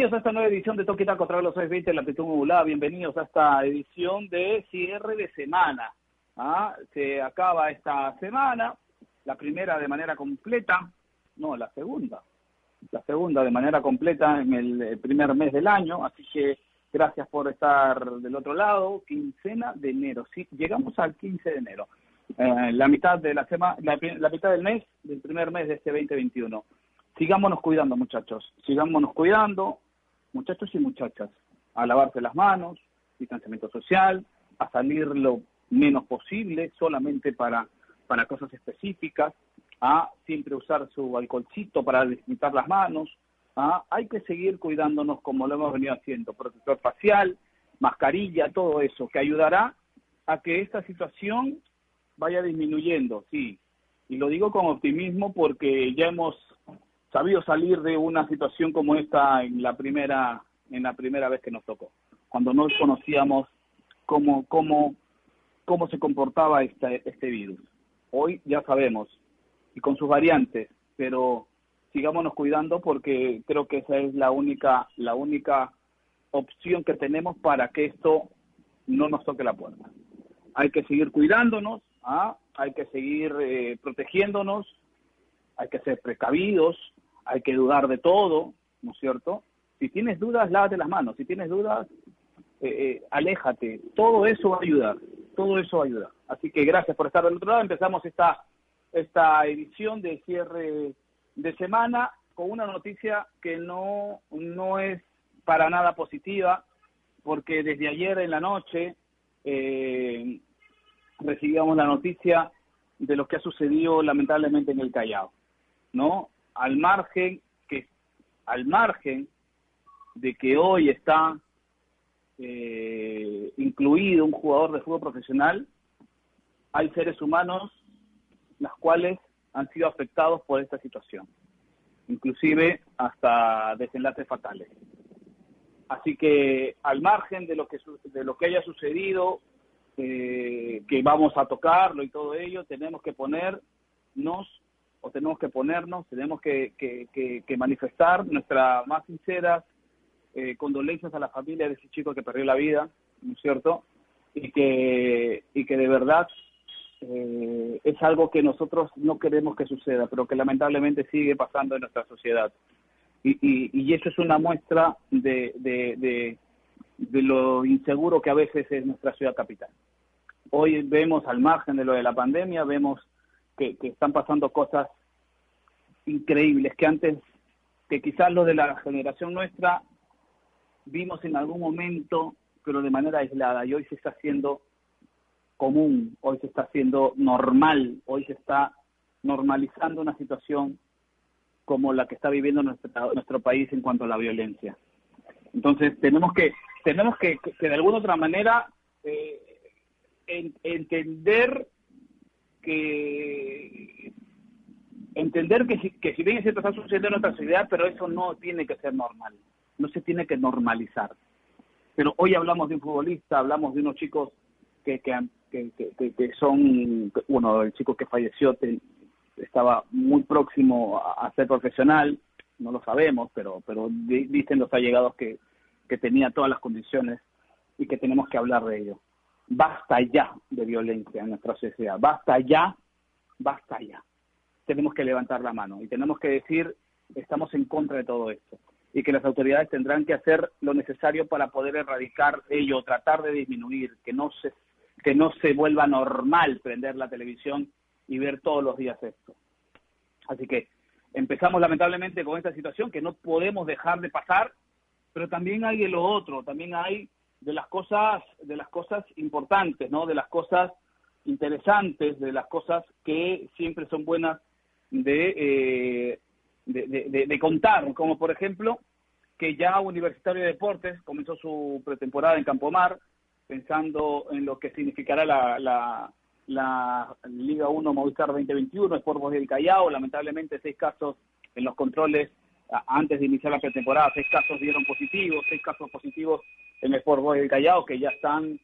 Bienvenidos a esta nueva edición de Toque Taco contra los 620 la amplitud modulada. Bienvenidos a esta edición de cierre de semana. ¿Ah? Se acaba esta semana, la primera de manera completa, no, la segunda, la segunda de manera completa en el primer mes del año, así que gracias por estar del otro lado, quincena de enero, sí, llegamos al 15 de enero, eh, la mitad de la semana, la mitad del mes, del primer mes de este 2021. Sigámonos cuidando, muchachos, sigámonos cuidando, muchachos y muchachas, a lavarse las manos, distanciamiento social, a salir lo menos posible, solamente para, para cosas específicas, a siempre usar su alcoholcito para desinfectar las manos, ¿ah? hay que seguir cuidándonos como lo hemos venido haciendo, protector facial, mascarilla, todo eso, que ayudará a que esta situación vaya disminuyendo, sí. Y lo digo con optimismo porque ya hemos sabido salir de una situación como esta en la primera en la primera vez que nos tocó, cuando no conocíamos cómo cómo cómo se comportaba este, este virus. Hoy ya sabemos y con sus variantes, pero sigámonos cuidando porque creo que esa es la única la única opción que tenemos para que esto no nos toque la puerta. Hay que seguir cuidándonos, ¿ah? hay que seguir eh, protegiéndonos, hay que ser precavidos, hay que dudar de todo, ¿no es cierto? Si tienes dudas, lávate las manos, si tienes dudas, eh, eh, aléjate, todo eso va a ayudar, todo eso va a ayudar. Así que gracias por estar del otro lado, empezamos esta esta edición de cierre de semana con una noticia que no, no es para nada positiva, porque desde ayer en la noche eh, recibíamos la noticia de lo que ha sucedido lamentablemente en el Callao, ¿no? Al margen que al margen de que hoy está eh, incluido un jugador de fútbol profesional, hay seres humanos las cuales han sido afectados por esta situación, inclusive hasta desenlaces fatales. Así que al margen de lo que de lo que haya sucedido, eh, que vamos a tocarlo y todo ello, tenemos que ponernos o tenemos que ponernos, tenemos que, que, manifestar nuestras más sinceras eh, condolencias a la familia de ese chico que perdió la vida, ¿no es cierto? Y que, y que de verdad eh, es algo que nosotros no queremos que suceda, pero que lamentablemente sigue pasando en nuestra sociedad. Y, y, y eso es una muestra de, de, de, lo inseguro que a veces es nuestra ciudad capital. Hoy vemos al margen de lo de la pandemia, vemos que, están pasando cosas increíbles que antes, que quizás los de la generación nuestra vimos en algún momento, pero de manera aislada, y hoy se está haciendo común, hoy se está haciendo normal, hoy se está normalizando una situación como la que está viviendo nuestro, nuestro país en cuanto a la violencia. Entonces tenemos que tenemos que, que, de alguna otra manera eh, entender que entender que si, que si bien es cierto está sucediendo en nuestra sociedad, pero eso no tiene que ser normal, no se tiene que normalizar. Pero hoy hablamos de un futbolista, hablamos de unos chicos que, que, que, que, son, bueno, el chico que falleció estaba muy próximo a, ser profesional, no lo sabemos, pero, pero dicen los allegados que, que tenía todas las condiciones y que tenemos que hablar de ello. Basta ya de violencia en nuestra sociedad, basta ya, basta ya. Tenemos que levantar la mano y tenemos que decir, estamos en contra de todo esto y que las autoridades tendrán que hacer lo necesario para poder erradicar ello, tratar de disminuir, que no se que no se vuelva normal prender la televisión y ver todos los días esto. Así que empezamos lamentablemente con esta situación que no podemos dejar de pasar, pero también hay de lo otro, también hay de las cosas, de las cosas importantes, ¿no? De las cosas interesantes, de las cosas que siempre son buenas de, eh, de, de, contar, como por ejemplo que ya Universitario de Deportes comenzó su pretemporada en Campomar, pensando en lo que significará la, la, la Liga 1 Movistar 2021, Sport del Callao, lamentablemente seis casos en los controles antes de iniciar la pretemporada, seis casos dieron positivos, seis casos positivos en el Sport Boys del Callao que ya están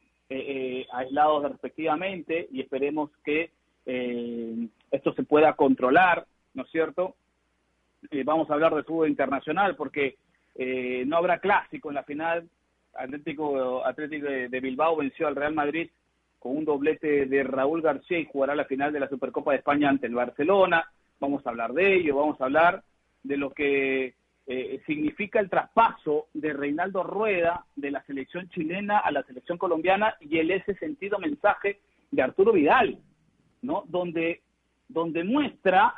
aislados respectivamente y esperemos que esto se pueda controlar, ¿no es cierto? vamos a hablar de fútbol internacional porque no habrá clásico en la final. Atlético, Atlético de Bilbao venció al Real Madrid con un doblete de Raúl García y jugará la final de la Supercopa de España ante el Barcelona. Vamos a hablar de ello, vamos a hablar de lo que eh, significa el traspaso de Reinaldo Rueda de la selección chilena a la selección colombiana y el ese sentido mensaje de Arturo Vidal, ¿no? Donde, donde muestra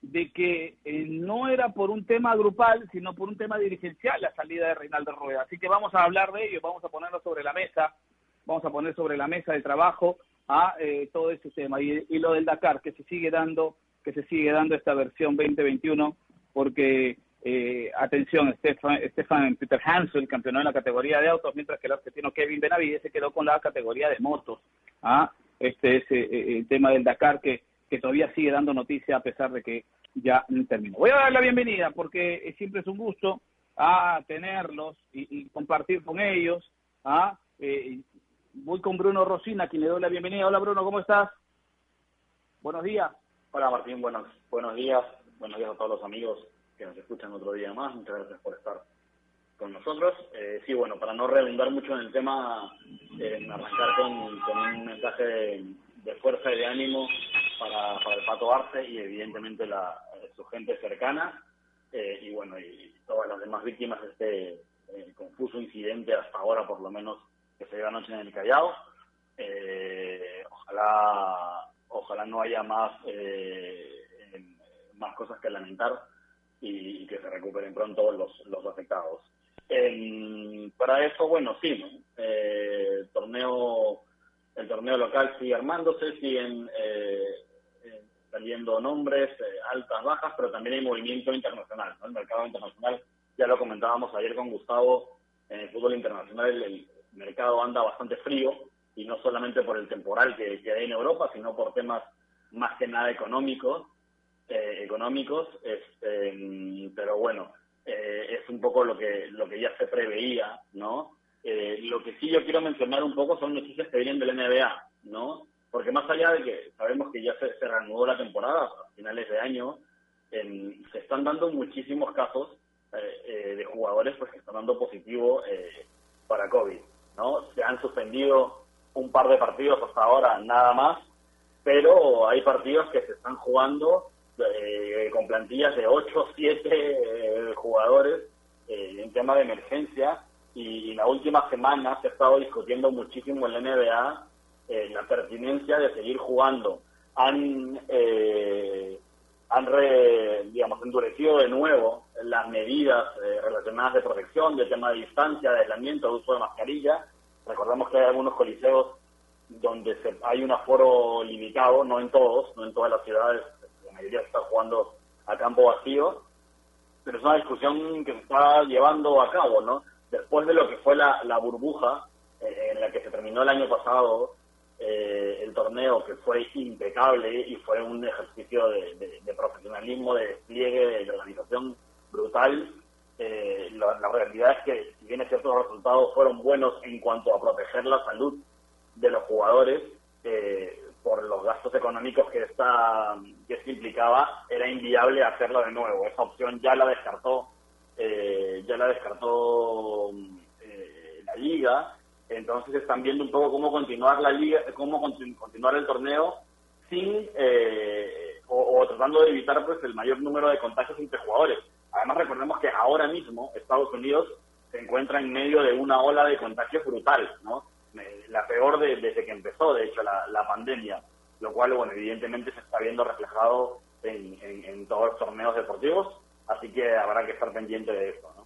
de que eh, no era por un tema grupal, sino por un tema dirigencial la salida de Reinaldo Rueda. Así que vamos a hablar de ello, vamos a ponerlo sobre la mesa vamos a poner sobre la mesa de trabajo a eh, todo ese tema. Y, lo del Dakar, que se sigue dando, que se sigue dando esta versión 2021, porque, eh, atención, Stefan, Peter Hansel campeonó en la categoría de autos, mientras que el argentino Kevin Benavides se quedó con la categoría de motos. ¿ah? Este es eh, el tema del Dakar que, todavía sigue dando noticia a pesar de que ya terminó. Voy a dar la bienvenida porque siempre es un gusto a tenerlos y, compartir con ellos. ¿ah? voy con Bruno Rosina, quien le doy la bienvenida. Hola Bruno, ¿cómo estás? Buenos días. Hola Martín, buenos, buenos días. Buenos días a todos los amigos que nos escuchan otro día más. Muchas gracias por estar con nosotros. Eh, sí, bueno, para no redundar mucho en el tema, eh, arrancar con, un mensaje de, fuerza y de ánimo para, el Pato Arce y evidentemente su gente cercana eh, y bueno, y todas las demás víctimas de este confuso incidente hasta ahora por lo menos que se dio anoche en el Callao. Eh, ojalá, ojalá no haya más, eh, más cosas que lamentar y, que se recuperen pronto los, los afectados. para eso, bueno, sí, eh, torneo, el torneo local sigue armándose, siguen saliendo nombres, altas, bajas, pero también hay movimiento internacional. El mercado internacional, ya lo comentábamos ayer con Gustavo, en el fútbol internacional el, mercado anda bastante frío y no solamente por el temporal que, hay en Europa, sino por temas más que nada económicos, eh, económicos, este, pero bueno, eh, es un poco lo que lo que ya se preveía, ¿no? Eh, lo que sí yo quiero mencionar un poco son noticias que vienen del NBA, ¿no? Porque más allá de que sabemos que ya se, se reanudó la temporada a finales de año, se están dando muchísimos casos de jugadores pues que están dando positivo para COVID. ¿no? Se han suspendido un par de partidos hasta ahora, nada más, pero hay partidos que se están jugando eh, con plantillas de 8 7 eh, jugadores eh, en tema de emergencia y, en la última semana se ha estado discutiendo muchísimo en la NBA la pertinencia de seguir jugando. Han, han digamos, endurecido de nuevo las medidas relacionadas de protección, de tema de distancia, de aislamiento, de uso de mascarilla, Recordemos que hay algunos coliseos donde se, hay un aforo limitado, no en todos, no en todas las ciudades, la mayoría está jugando a campo vacío, pero es una discusión que se está llevando a cabo, ¿no? Después de lo que fue la, burbuja eh, en la que se terminó el año pasado eh, el torneo, que fue impecable y fue un ejercicio de, de profesionalismo, de despliegue, de organización brutal, eh, la, realidad es que, si bien es cierto, los resultados fueron buenos en cuanto a proteger la salud de los jugadores, eh, por los gastos económicos que esta que esto implicaba, era inviable hacerlo de nuevo. Esa opción ya la descartó, eh, ya la descartó eh, la liga. Entonces están viendo un poco cómo continuar la liga, cómo continuar el torneo sin o, o, tratando de evitar pues el mayor número de contagios entre jugadores Además, recordemos que ahora mismo Estados Unidos se encuentra en medio de una ola de contagios brutal, ¿no? La peor desde que empezó, de hecho, la, pandemia, lo cual, bueno, evidentemente se está viendo reflejado en, todos los torneos deportivos, así que habrá que estar pendiente de esto, ¿no?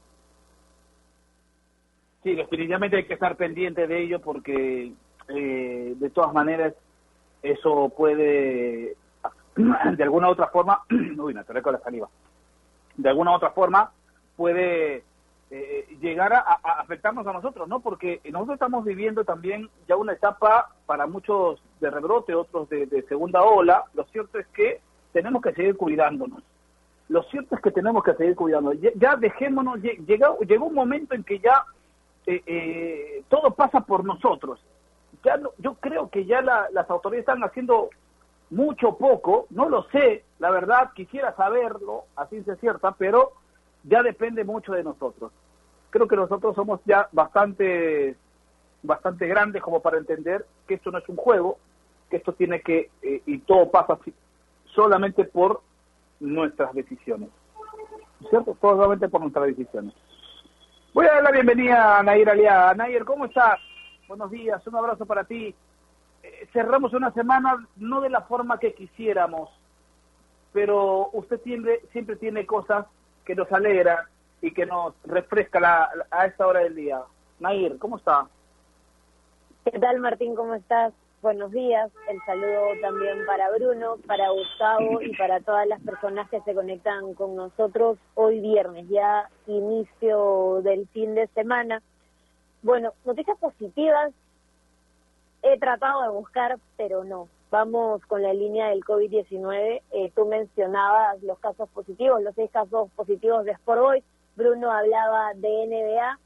Sí, definitivamente hay que estar pendiente de ello porque, eh, de todas maneras, eso puede, de alguna u otra forma, uy, me con la saliva, de alguna u otra forma puede eh, llegar a, afectarnos a nosotros, ¿no? Porque nosotros estamos viviendo también ya una etapa para muchos de rebrote, otros de, segunda ola. Lo cierto es que tenemos que seguir cuidándonos. lo cierto es que tenemos que seguir cuidando. Ya, dejémonos, llegó, llegó un momento en que ya eh, eh, todo pasa por nosotros. Ya yo creo que ya las autoridades están haciendo mucho poco, no lo sé, la verdad quisiera saberlo, así se cierta, pero ya depende mucho de nosotros. Creo que nosotros somos ya bastante bastante grandes como para entender que esto no es un juego, que esto tiene que, eh, y todo pasa solamente por nuestras decisiones. ¿Cierto? Solamente por nuestras decisiones. Voy a dar la bienvenida a Nair Aliaga. Nair, ¿cómo estás? Buenos días, un abrazo para ti. Eh, cerramos una semana no de la forma que quisiéramos, pero usted siempre, siempre tiene cosas que nos alegran y que nos refresca la, a esta hora del día. Nair, ¿cómo está? ¿Qué tal, Martín? ¿Cómo estás? Buenos días. El saludo también para Bruno, para Gustavo y para todas las personas que se conectan con nosotros hoy viernes, ya inicio del fin de semana. Bueno, noticias positivas he tratado de buscar, pero no. Vamos con la línea del COVID-19. Eh, tú mencionabas los casos positivos, los seis casos positivos de Sport Boys. Bruno hablaba de NBA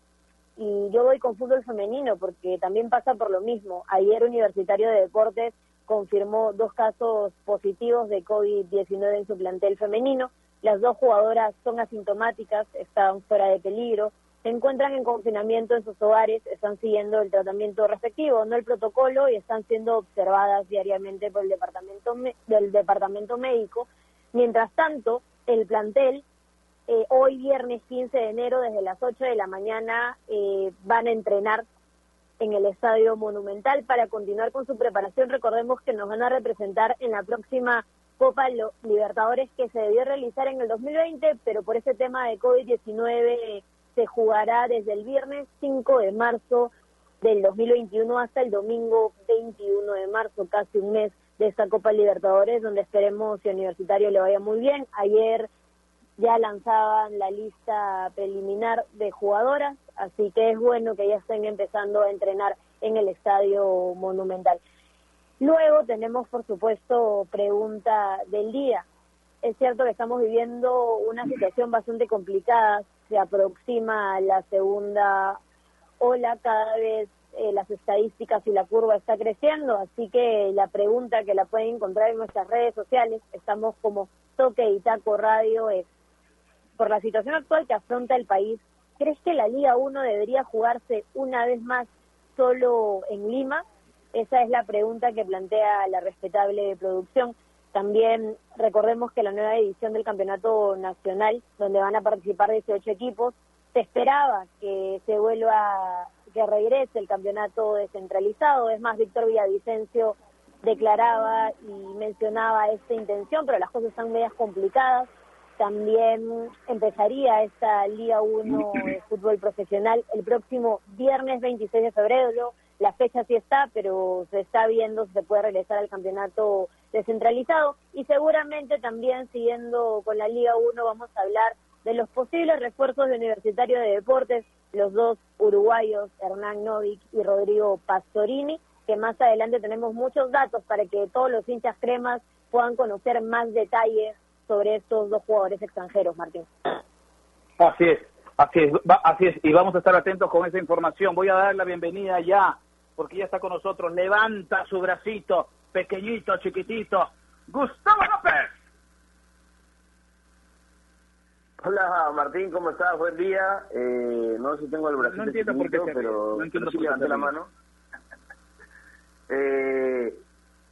y yo voy con fútbol femenino porque también pasa por lo mismo. Ayer Universitario de Deportes confirmó dos casos positivos de COVID-19 en su plantel femenino. Las dos jugadoras son asintomáticas, están fuera de peligro, se encuentran en confinamiento en sus hogares, están siguiendo el tratamiento respectivo, no el protocolo, y están siendo observadas diariamente por el departamento del departamento médico. Mientras tanto, el plantel eh, hoy viernes 15 de enero desde las 8 de la mañana eh, van a entrenar en el Estadio Monumental para continuar con su preparación. Recordemos que nos van a representar en la próxima Copa Libertadores que se debió realizar en el 2020, pero por ese tema de COVID-19 se jugará desde el viernes 5 de marzo del 2021 hasta el domingo 21 de marzo, casi un mes de esta Copa Libertadores, donde esperemos que Universitario le vaya muy bien. Ayer ya lanzaban la lista preliminar de jugadoras, así que es bueno que ya estén empezando a entrenar en el estadio monumental. Luego tenemos, por supuesto, pregunta del día. Es cierto que estamos viviendo una situación bastante complicada, se aproxima la segunda ola, cada vez eh, las estadísticas y la curva está creciendo, así que la pregunta que la pueden encontrar en nuestras redes sociales, estamos como Toque y Taco Radio, es por la situación actual que afronta el país, ¿crees que la Liga 1 debería jugarse una vez más solo en Lima? Esa es la pregunta que plantea la respetable producción. También recordemos que la nueva edición del Campeonato Nacional, donde van a participar 18 equipos, se esperaba que se vuelva, que regrese el campeonato descentralizado. Es más, Víctor Villavicencio declaraba y mencionaba esta intención, pero las cosas están medias complicadas. También empezaría esta Liga 1 de fútbol profesional el próximo viernes 26 de febrero. La fecha sí está, pero se está viendo si se puede regresar al campeonato descentralizado. Y seguramente también siguiendo con la Liga 1 vamos a hablar de los posibles refuerzos de Universitario de Deportes, los dos uruguayos, Hernán Novik y Rodrigo Pastorini, que más adelante tenemos muchos datos para que todos los hinchas cremas puedan conocer más detalles sobre estos dos jugadores extranjeros, Martín. Así es, así es, así es, y vamos a estar atentos con esa información. Voy a dar la bienvenida ya, porque ya está con nosotros. Levanta su bracito, pequeñito, chiquitito. Gustavo López. Hola Martín, ¿cómo estás? Buen día. Eh, no sé si tengo el bracito no entiendo por qué pero, no entiendo por qué la mano. eh,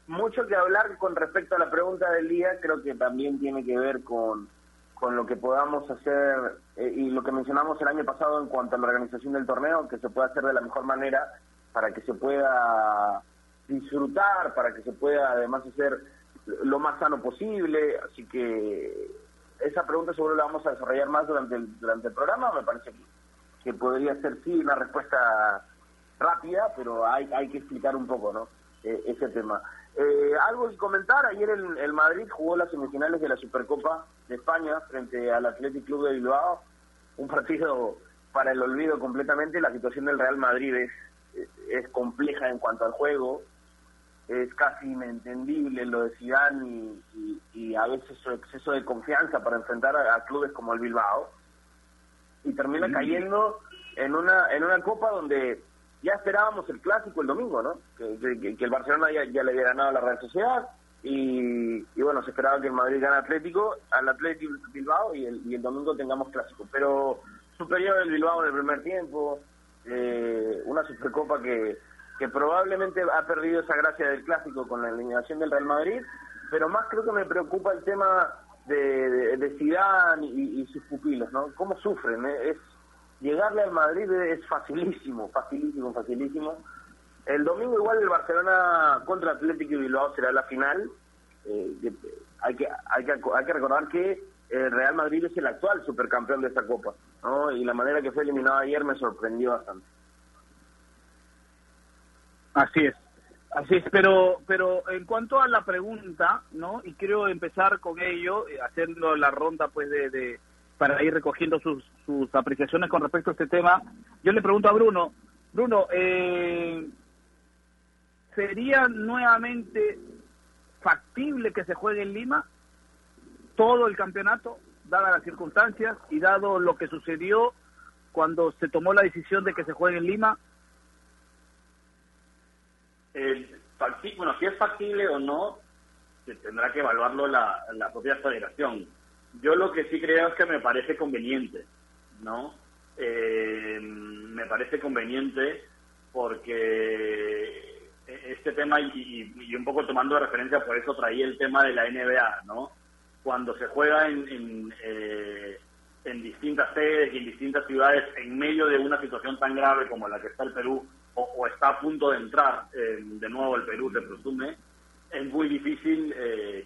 mucho que hablar con respecto a la pregunta del día, creo que también tiene que ver con, con lo que podamos hacer eh, y lo que mencionamos el año pasado en cuanto a la organización del torneo, que se pueda hacer de la mejor manera para que se pueda disfrutar, para que se pueda además hacer lo más sano posible. Así que esa pregunta seguro la vamos a desarrollar más durante el, durante el programa. Me parece que, podría ser sí una respuesta rápida, pero hay, hay que explicar un poco ¿no? Eh, ese tema. Eh, algo que comentar, ayer el, el, Madrid jugó las semifinales de la Supercopa de España frente al Athletic Club de Bilbao, un partido para el olvido completamente, la situación del Real Madrid es, es compleja en cuanto al juego, es casi inentendible lo de Zidane y, a veces su exceso de confianza para enfrentar a, clubes como el Bilbao y termina cayendo en una en una copa donde ya esperábamos el clásico el domingo, ¿no? Que, el Barcelona ya, le había ganado a la Real Sociedad y, bueno, se esperaba que el Madrid gane Atlético, al Atlético Bilbao y el, y el domingo tengamos clásico. Pero superior el Bilbao en el primer tiempo, eh, una Supercopa que, que probablemente ha perdido esa gracia del clásico con la eliminación del Real Madrid, pero más creo que me preocupa el tema de, de, Zidane y, sus pupilos, ¿no? ¿Cómo sufren? Eh, es llegarle al Madrid es facilísimo, facilísimo, facilísimo. El domingo igual el Barcelona contra Atlético y Bilbao será la final. Eh, hay, que, hay, que, hay que recordar que el Real Madrid es el actual supercampeón de esta Copa, ¿no? Y la manera que fue eliminado ayer me sorprendió bastante. Así es, así es, pero, pero en cuanto a la pregunta, ¿no? Y quiero empezar con ello, eh, haciendo la ronda, pues, de, de para ir recogiendo sus, sus apreciaciones con respecto a este tema. Yo le pregunto a Bruno, Bruno, eh, ¿sería nuevamente factible que se juegue en Lima todo el campeonato, dadas las circunstancias y dado lo que sucedió cuando se tomó la decisión de que se juegue en Lima? bueno, si es factible o no, se tendrá que evaluarlo la, la propia federación yo lo que sí creo es que me parece conveniente, ¿no? Eh, me parece conveniente porque este tema, y, un poco tomando referencia, por eso traí el tema de la NBA, ¿no? Cuando se juega en, en, eh, distintas sedes y en distintas ciudades en medio de una situación tan grave como la que está el Perú, o, está a punto de entrar eh, de nuevo el Perú, se presume, es muy difícil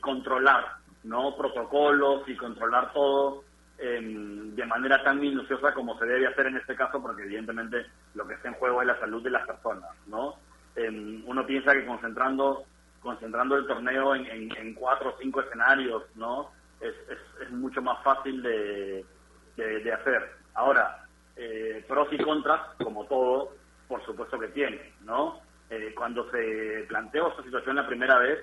controlar no protocolos y controlar todo em, de manera tan minuciosa como se debe hacer en este caso, porque evidentemente lo que está en juego es la salud de las personas, ¿no? Em, uno piensa que concentrando concentrando el torneo en, cuatro o cinco escenarios, ¿no? Es, es, mucho más fácil de, de, hacer. Ahora, eh, pros y contras, como todo, por supuesto que tiene, ¿no? Eh, cuando se planteó esta situación la primera vez,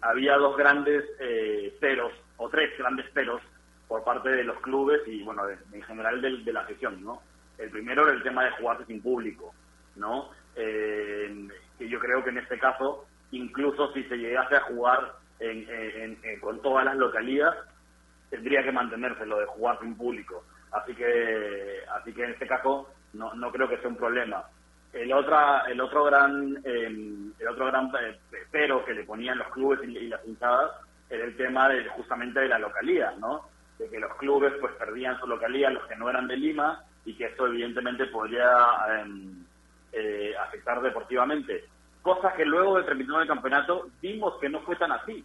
había dos grandes eh, peros, o tres grandes peros, por parte de los clubes y, bueno, en general de, la gestión, ¿no? El primero era el tema de jugarse sin público, ¿no? Eh, yo creo que en este caso, incluso si se llegase a jugar con todas las localidades, tendría que mantenerse lo de jugar sin público. Así que, así que en este caso no, no creo que sea un problema. El, otra, el otro gran, em, el otro gran eh, pero que le ponían los clubes y, las hinchadas era el tema de justamente de la localidad, ¿no? De que los clubes pues perdían su localidad, los que no eran de Lima, y que esto evidentemente podría em, eh, afectar deportivamente. Cosa que luego de terminar el campeonato vimos que no fue tan así,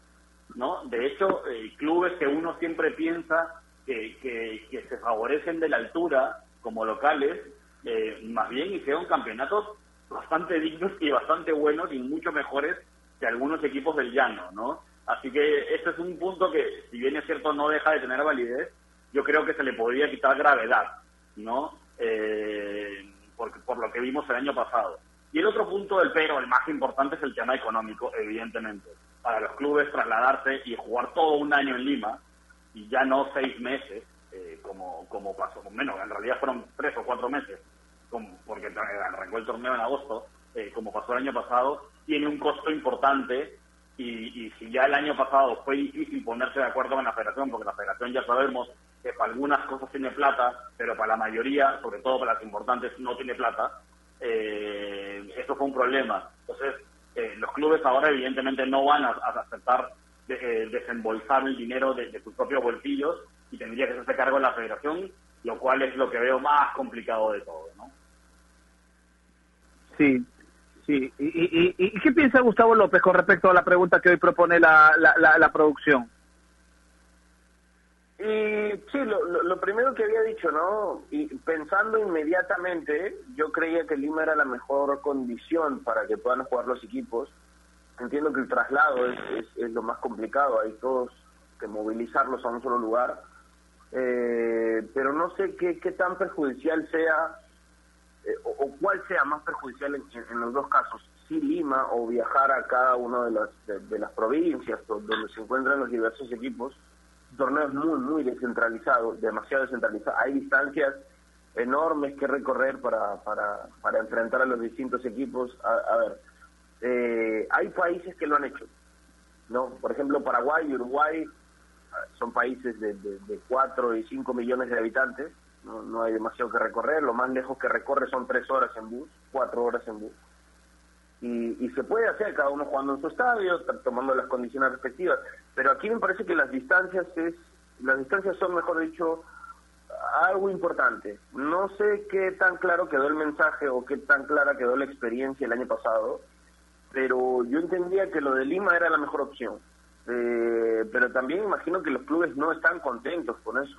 ¿no? De hecho, eh, clubes que uno siempre piensa que, que, que se favorecen de la altura como locales, eh, más bien hicieron campeonatos bastante dignos y bastante buenos y mucho mejores que algunos equipos del llano, ¿no? Así que este es un punto que, si bien es cierto, no deja de tener validez, yo creo que se le podría quitar gravedad, ¿no? Eh, por, por lo que vimos el año pasado. Y el otro punto del pero, el más importante, es el tema económico, evidentemente. Para los clubes trasladarse y jugar todo un año en Lima, y ya no seis meses, eh, como, como pasó, menos, en realidad fueron tres o cuatro meses, porque arrancó el torneo en agosto, eh, como pasó el año pasado, tiene un costo importante y, y, si ya el año pasado fue difícil ponerse de acuerdo con la federación, porque la federación ya sabemos que para algunas cosas tiene plata, pero para la mayoría, sobre todo para las importantes, no tiene plata, eh, eso fue un problema. Entonces, eh, los clubes ahora evidentemente no van a, aceptar de, desembolsar el dinero de, sus propios bolsillos y tendría que hacerse cargo de la federación, lo cual es lo que veo más complicado de todo, ¿no? Sí, sí. ¿Y, y, qué piensa Gustavo López con respecto a la pregunta que hoy propone la, la, la, producción? Y sí, lo, lo, primero que había dicho, ¿no? Y pensando inmediatamente, yo creía que Lima era la mejor condición para que puedan jugar los equipos. Entiendo que el traslado es, es lo más complicado, hay todos que movilizarlos a un solo lugar eh, pero no sé qué, qué tan perjudicial sea eh, o, cuál sea más perjudicial en, los dos casos. Si Lima o viajar a cada una de las, de, las provincias donde se encuentran los diversos equipos. Torneo es muy, muy descentralizado, demasiado descentralizado. Hay distancias enormes que recorrer para, para, para enfrentar a los distintos equipos. A, ver, eh, hay países que lo han hecho, ¿no? Por ejemplo, Paraguay y Uruguay ah, son países de, de, de 4 y 5 millones de habitantes, no, no hay demasiado que recorrer, lo más lejos que recorre son 3 horas en bus, 4 horas en bus. Y, y, se puede hacer cada uno jugando en su estadio, tomando las condiciones respectivas. Pero aquí me parece que las distancias es, las distancias son, mejor dicho, algo importante. No sé qué tan claro quedó el mensaje o qué tan clara quedó la experiencia el año pasado, pero yo entendía que lo de Lima era la mejor opción. Eh, pero también imagino que los clubes no están contentos con eso.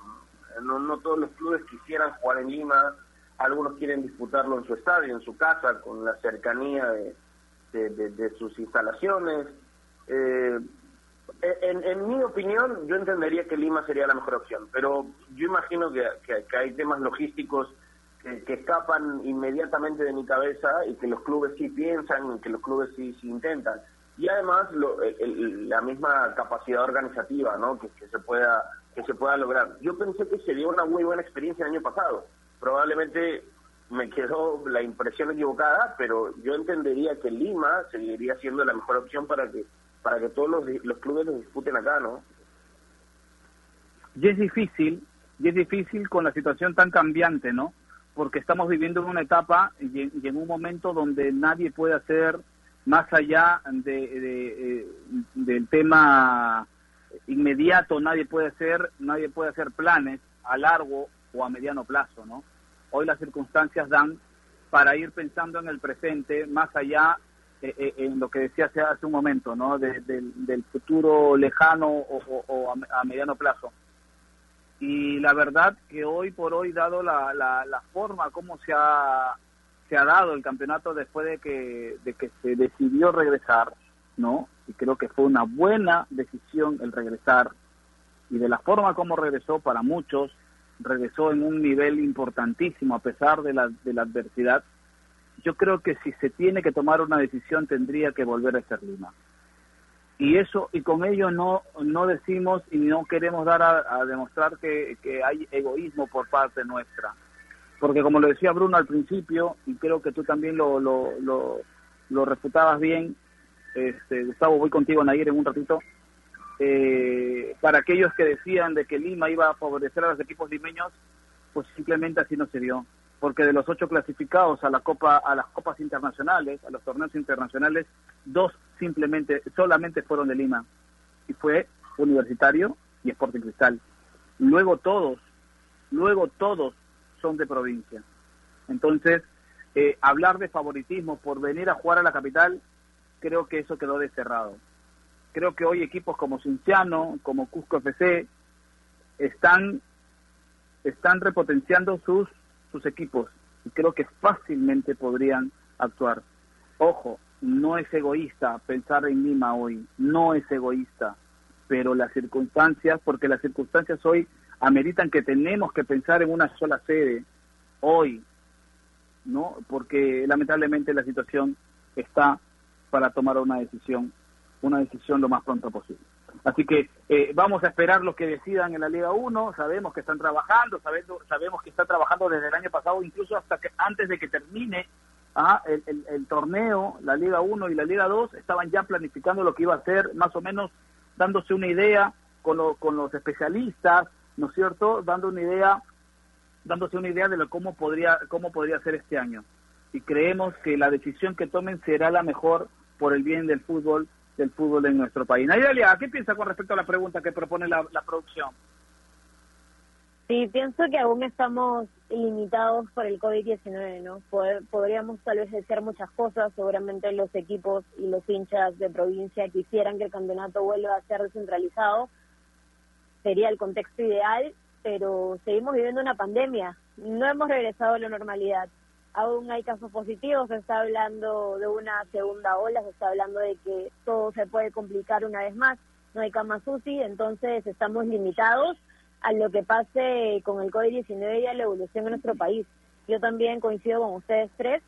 No, no todos los clubes quisieran jugar en Lima, algunos quieren disputarlo en su estadio, en su casa, con la cercanía de, de, sus instalaciones. Eh, en, mi opinión, yo entendería que Lima sería la mejor opción, pero yo imagino que, hay temas logísticos que, escapan inmediatamente de mi cabeza y que los clubes sí piensan y que los clubes sí, intentan. Y además la misma capacidad organizativa ¿no? que, se pueda que se pueda lograr. Yo pensé que sería una muy buena experiencia el año pasado. Probablemente me quedó la impresión equivocada, pero yo entendería que Lima seguiría siendo la mejor opción para que para que todos los, los clubes los disputen acá, ¿no? Y es difícil, y es difícil con la situación tan cambiante, ¿no? Porque estamos viviendo en una etapa y en, un momento donde nadie puede hacer más allá de, eh, del tema inmediato, nadie puede hacer, nadie puede hacer planes a largo o a mediano plazo, ¿no? Hoy las circunstancias dan para ir pensando en el presente, más allá eh, eh, en lo que decía hace, hace un momento, ¿no? del futuro lejano o, a, mediano plazo. Y la verdad que hoy por hoy, dado la, la, forma como se ha, se ha dado el campeonato después de que, de que se decidió regresar, ¿no? Y creo que fue una buena decisión el regresar. Y de la forma como regresó para muchos, regresó en un nivel importantísimo a pesar de la, de la adversidad yo creo que si se tiene que tomar una decisión tendría que volver a ser Lima. Y eso y con ello no no decimos y no queremos dar a, demostrar que, hay egoísmo por parte nuestra. Porque como lo decía Bruno al principio, y creo que tú también lo, lo, lo, refutabas bien, este, Gustavo, voy contigo, Nair, en un ratito, eh, para aquellos que decían de que Lima iba a favorecer a los equipos limeños, pues simplemente así no se dio porque de los ocho clasificados a la copa a las copas internacionales a los torneos internacionales dos simplemente solamente fueron de Lima y fue Universitario y Sporting Cristal. Luego todos luego todos son de provincia. Entonces eh, hablar de favoritismo por venir a jugar a la capital creo que eso quedó desterrado creo que hoy equipos como Cinciano como Cusco FC están están repotenciando sus sus equipos y creo que fácilmente podrían actuar. Ojo, no es egoísta pensar en Lima hoy, no es egoísta, pero las circunstancias, porque las circunstancias hoy ameritan que tenemos que pensar en una sola sede hoy, ¿no? Porque lamentablemente la situación está para tomar una decisión, una decisión lo más pronto posible. Así que eh, vamos a esperar lo que decidan en la Liga 1, sabemos que están trabajando, sabemos, sabemos que están trabajando desde el año pasado, incluso hasta que antes de que termine ah, el, torneo, la Liga 1 y la Liga 2, estaban ya planificando lo que iba a ser, más o menos dándose una idea con, con los especialistas, ¿no es cierto? Dando una idea, dándose una idea de lo, cómo podría cómo podría ser este año. Y creemos que la decisión que tomen será la mejor por el bien del fútbol del fútbol en nuestro país. Naydelia, ¿qué piensa con respecto a la pregunta que propone la, producción? Sí, pienso que aún estamos limitados por el COVID-19, ¿no? podríamos tal vez decir muchas cosas, seguramente los equipos y los hinchas de provincia quisieran que el campeonato vuelva a ser descentralizado, sería el contexto ideal, pero seguimos viviendo una pandemia, no hemos regresado a la normalidad aún hay casos positivos, se está hablando de una segunda ola, se está hablando de que todo se puede complicar una vez más, no hay camas UCI, entonces estamos limitados a lo que pase con el COVID-19 y a la evolución en nuestro país. Yo también coincido con ustedes tres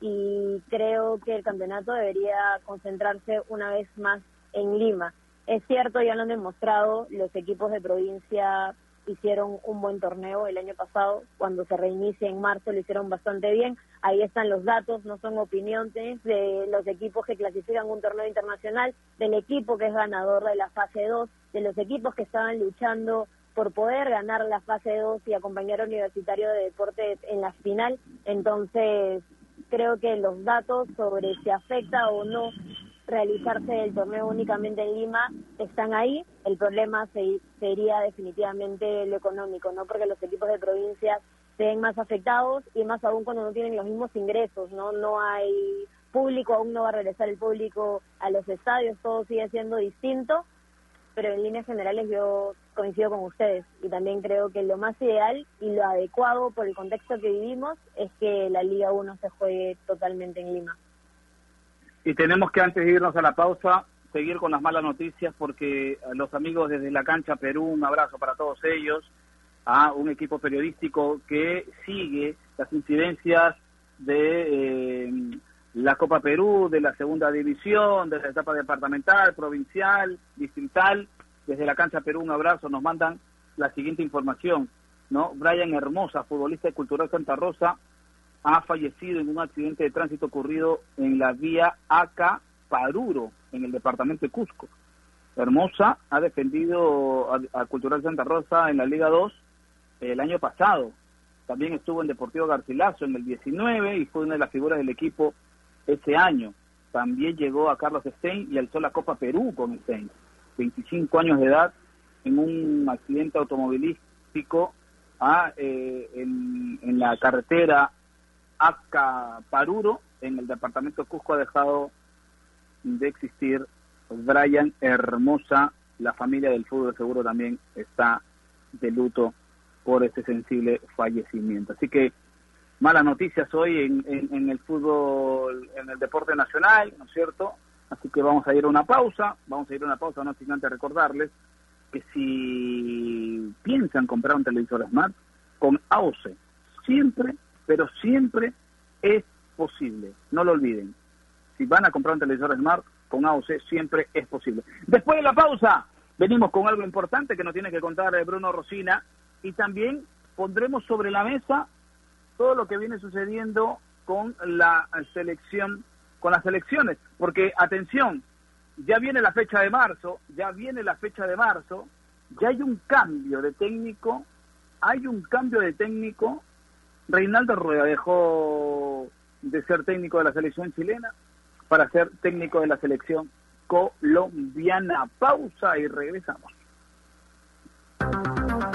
y creo que el campeonato debería concentrarse una vez más en Lima. Es cierto, ya lo han demostrado, los equipos de provincia hicieron un buen torneo el año pasado, cuando se reinicia en marzo lo hicieron bastante bien, ahí están los datos, no son opiniones de los equipos que clasifican un torneo internacional, del equipo que es ganador de la fase 2, de los equipos que estaban luchando por poder ganar la fase 2 y acompañar a Universitario de Deportes en la final, entonces creo que los datos sobre si afecta o no realizarse el torneo únicamente en Lima están ahí. El problema sería definitivamente lo económico, ¿no? Porque los equipos de provincias se ven más afectados y más aún cuando no tienen los mismos ingresos, ¿no? No hay público, aún no va a regresar el público a los estadios, todo sigue siendo distinto, pero en líneas generales yo coincido con ustedes y también creo que lo más ideal y lo adecuado por el contexto que vivimos es que la Liga 1 se juegue totalmente en Lima. Y tenemos que antes de irnos a la pausa seguir con las malas noticias porque los amigos desde la cancha Perú, un abrazo para todos ellos, a un equipo periodístico que sigue las incidencias de eh, la Copa Perú, de la segunda división, de la etapa departamental, provincial, distrital. Desde la cancha Perú, un abrazo, nos mandan la siguiente información. ¿no? Brian Hermosa, futbolista de Cultural Santa Rosa, ha fallecido en un accidente de tránsito ocurrido en la vía Aca Paruro, en el departamento de Cusco. Hermosa ha defendido a, Cultural Santa Rosa en la Liga 2 el año pasado. También estuvo en Deportivo Garcilaso en el 19 y fue una de las figuras del equipo ese año. También llegó a Carlos Stein y alzó la Copa Perú con Stein. 25 años de edad en un accidente automovilístico ah, eh, en la carretera Paruro en el departamento de Cusco, ha dejado de existir Brian Hermosa. La familia del fútbol seguro también está de luto por ese sensible fallecimiento. Así que malas noticias hoy en, en, el fútbol, en el deporte nacional, ¿no es cierto? Así que vamos a ir a una pausa, vamos a ir a una pausa, no sin antes recordarles que si piensan comprar un televisor Smart, con AOC, siempre pero siempre es posible, no lo olviden. Si van a comprar un televisor Smart con AOC, siempre es posible. Después de la pausa, venimos con algo importante que nos tiene que contar eh, Bruno Rosina y también pondremos sobre la mesa todo lo que viene sucediendo con la selección, con las elecciones, porque atención, ya viene la fecha de marzo, ya viene la fecha de marzo, ya hay un cambio de técnico, hay un cambio de técnico Reinaldo Rueda dejó de ser técnico de la selección chilena para ser técnico de la selección colombiana. Pausa y regresamos.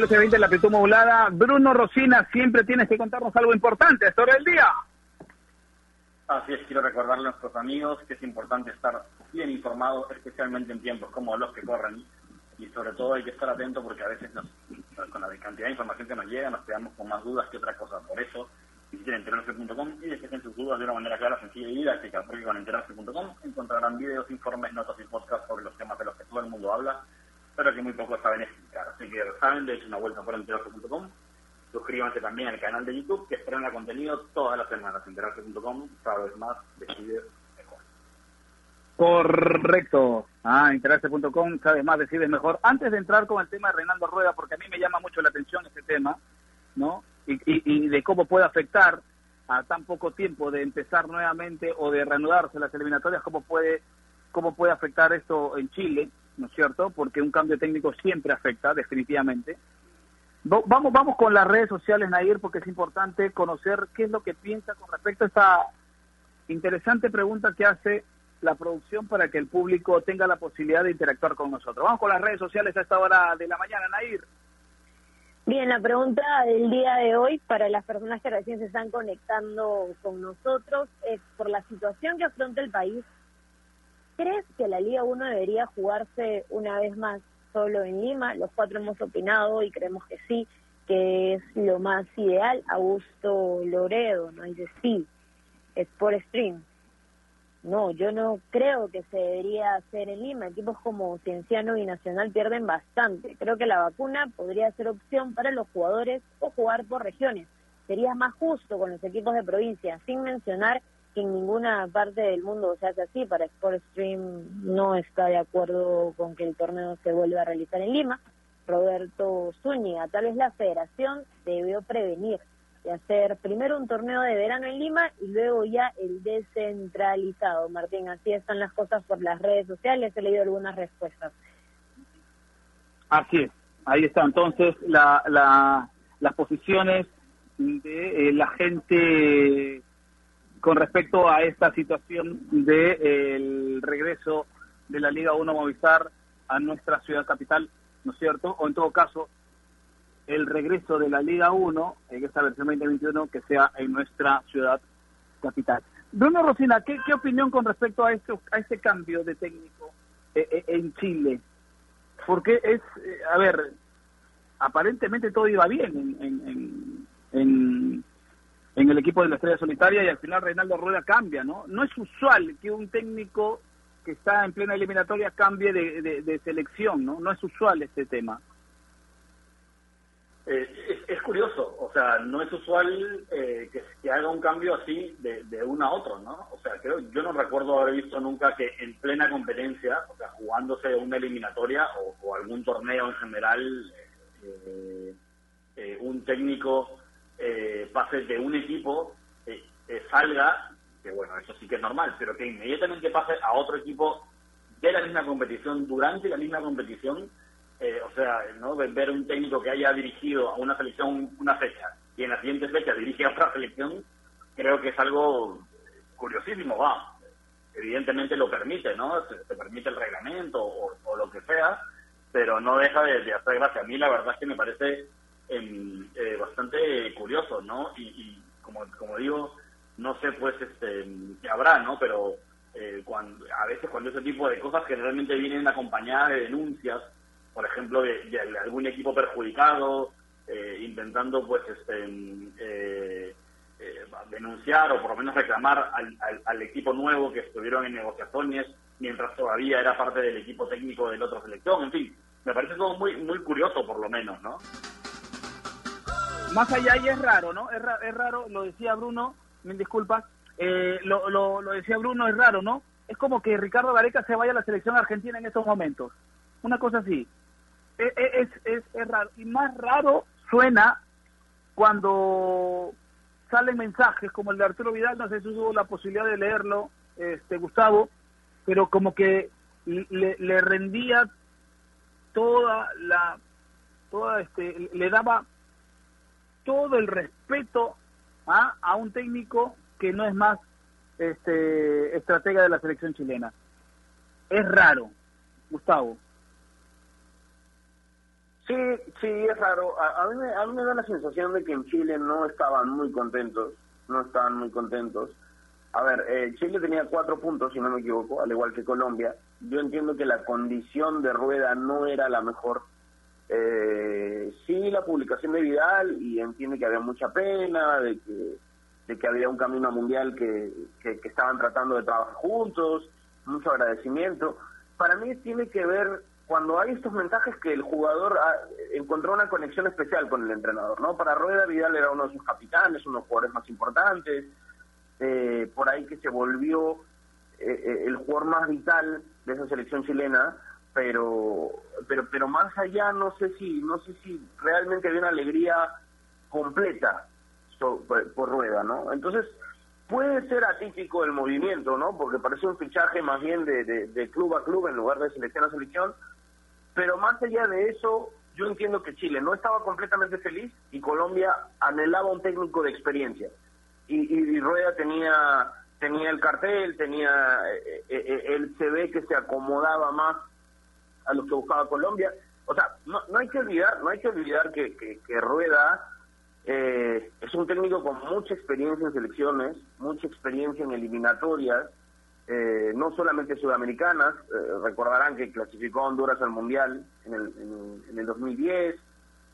Los 20 de la Pitu Modulada. Bruno Rosina, siempre tienes que contarnos algo importante a esta hora del día. Así es, quiero recordarle a nuestros amigos que es importante estar bien informados, especialmente en tiempos como los que corren. Y sobre todo hay que estar atento porque a veces con la cantidad de información que nos llega nos quedamos con más dudas que otras cosas. Por eso visiten enterarse.com y despejen sus dudas de una manera clara, sencilla y didáctica, porque con enterarse.com encontrarán videos, informes, notas y podcasts sobre los temas de los que todo el mundo habla pero que muy pocos saben explicar. Así que saben, de una vuelta por enteroso.com suscríbanse también al canal de YouTube que estrena contenido todas las semanas. Enterarse.com, sabes más, decides mejor. Correcto. Ah, enterarse.com, sabes más, decides mejor. Antes de entrar con el tema de Reinaldo Rueda, porque a mí me llama mucho la atención este tema, ¿no? Y, y, y de cómo puede afectar a tan poco tiempo de empezar nuevamente o de reanudarse las eliminatorias, cómo puede, cómo puede afectar esto en Chile, ¿no es cierto? Porque un cambio técnico siempre afecta, definitivamente. Vamos, vamos con las redes sociales, Nair, porque es importante conocer qué es lo que piensa con respecto a esta interesante pregunta que hace la producción para que el público tenga la posibilidad de interactuar con nosotros. Vamos con las redes sociales a esta hora de la mañana, Nair. Bien, la pregunta del día de hoy para las personas que recién se están conectando con nosotros es por la situación que afronta el país. ¿Crees que la Liga 1 debería jugarse una vez más solo en Lima? Los cuatro hemos opinado y creemos que sí, que es lo más ideal. Augusto Loredo nos dice sí, es por stream. No, yo no creo que se debería hacer en Lima. Equipos como Cienciano y Nacional pierden bastante. Creo que la vacuna podría ser opción para los jugadores o jugar por regiones. Sería más justo con los equipos de provincia, sin mencionar en ninguna parte del mundo se hace así. Para Sport Stream no está de acuerdo con que el torneo se vuelva a realizar en Lima. Roberto Zúñiga, tal vez la federación debió prevenir de hacer primero un torneo de verano en Lima y luego ya el descentralizado. Martín, así están las cosas por las redes sociales, he leído algunas respuestas. Así es, ahí está entonces la, la, las posiciones de eh, la gente con respecto a esta situación de eh, regreso de la Liga 1 Movistar a nuestra ciudad capital, ¿no es cierto? O en todo caso, el regreso de la Liga 1 en esta versión 2021 que sea en nuestra ciudad capital. Bruno Rosina, ¿qué, qué opinión con respecto a este, a este cambio de técnico eh, eh, en Chile? Porque es, a ver, aparentemente todo iba bien en, en, en, en, el equipo de la Estrella Solitaria y al final Reinaldo Rueda cambia, ¿no? No es usual que un técnico que está en plena eliminatoria cambie de, de, selección, ¿no? No es usual este tema. Eh, es, curioso, o sea, no es usual eh, que, haga un cambio así de, uno a otro, ¿no? O sea, creo, yo no recuerdo haber visto nunca que en plena competencia, o sea, jugándose una eliminatoria o, algún torneo en general, eh, un técnico pase de un equipo, salga, que bueno, eso sí que es normal, pero que inmediatamente pase a otro equipo de la misma competición, durante la misma competición, eh, o sea, ¿no? ver un técnico que haya dirigido a una selección una fecha y en la siguiente fecha dirige a otra selección, creo que es algo curiosísimo, va. Evidentemente lo permite, ¿no? Se, permite el reglamento o, lo que sea, pero no deja de, hacer gracia. A mí la verdad es que me parece eh, bastante curioso, ¿no? Y, como, digo, no sé pues este qué habrá, ¿no? Pero eh, cuando, a veces cuando ese tipo de cosas que realmente vienen acompañadas de denuncias, por ejemplo, de, algún equipo perjudicado, eh, intentando pues este, eh, eh, denunciar o por lo menos reclamar al, equipo nuevo que estuvieron en negociaciones mientras todavía era parte del equipo técnico de la otra selección. En fin, me parece todo muy muy curioso por lo menos, ¿no? Más allá y es raro, ¿no? Es, es raro, lo decía Bruno, me disculpas, lo, lo, lo decía Bruno, es raro, ¿no? Es como que Ricardo Gareca se vaya a la selección argentina en estos momentos. Una cosa así. E, e, es, es, es, raro. Y más raro suena cuando salen mensajes como el de Arturo Vidal, no sé si hubo la posibilidad de leerlo, este Gustavo, pero como que le, le rendía toda la, toda este, le daba todo el respeto ¿ah? a un técnico que no es más este estratega de la selección chilena. Es raro, Gustavo. Sí, sí, es raro. A, mí me, a mí me da la sensación de que en Chile no estaban muy contentos, no estaban muy contentos. A ver, eh, Chile tenía cuatro puntos, si no me equivoco, al igual que Colombia. Yo entiendo que la condición de rueda no era la mejor. Eh, sí, la publicación de Vidal, y entiende que había mucha pena, de que, había un camino mundial que, que, que estaban tratando de trabajar juntos, mucho agradecimiento. Para mí tiene que ver cuando hay estos mensajes que el jugador ah, encontró una conexión especial con el entrenador, ¿no? Para Rueda Vidal era uno de sus capitanes, uno de los jugadores más importantes, eh, por ahí que se volvió eh, eh, el jugador más vital de esa selección chilena, pero pero pero más allá no sé si no sé si realmente había una alegría completa por, Rueda, ¿no? Entonces puede ser atípico el movimiento, ¿no? Porque parece un fichaje más bien de, de club a club en lugar de selección a selección, pero más allá de eso, yo entiendo que Chile no estaba completamente feliz y Colombia anhelaba un técnico de experiencia. Y, Rueda tenía tenía el cartel, tenía eh, eh, eh, el CV que se acomodaba más a lo que buscaba Colombia. O sea, no, no hay que olvidar, no hay que olvidar que, que, Rueda es un técnico con mucha experiencia en selecciones, mucha experiencia en eliminatorias, eh, no solamente sudamericanas, eh, recordarán que clasificó a Honduras al Mundial en el, en, el 2010,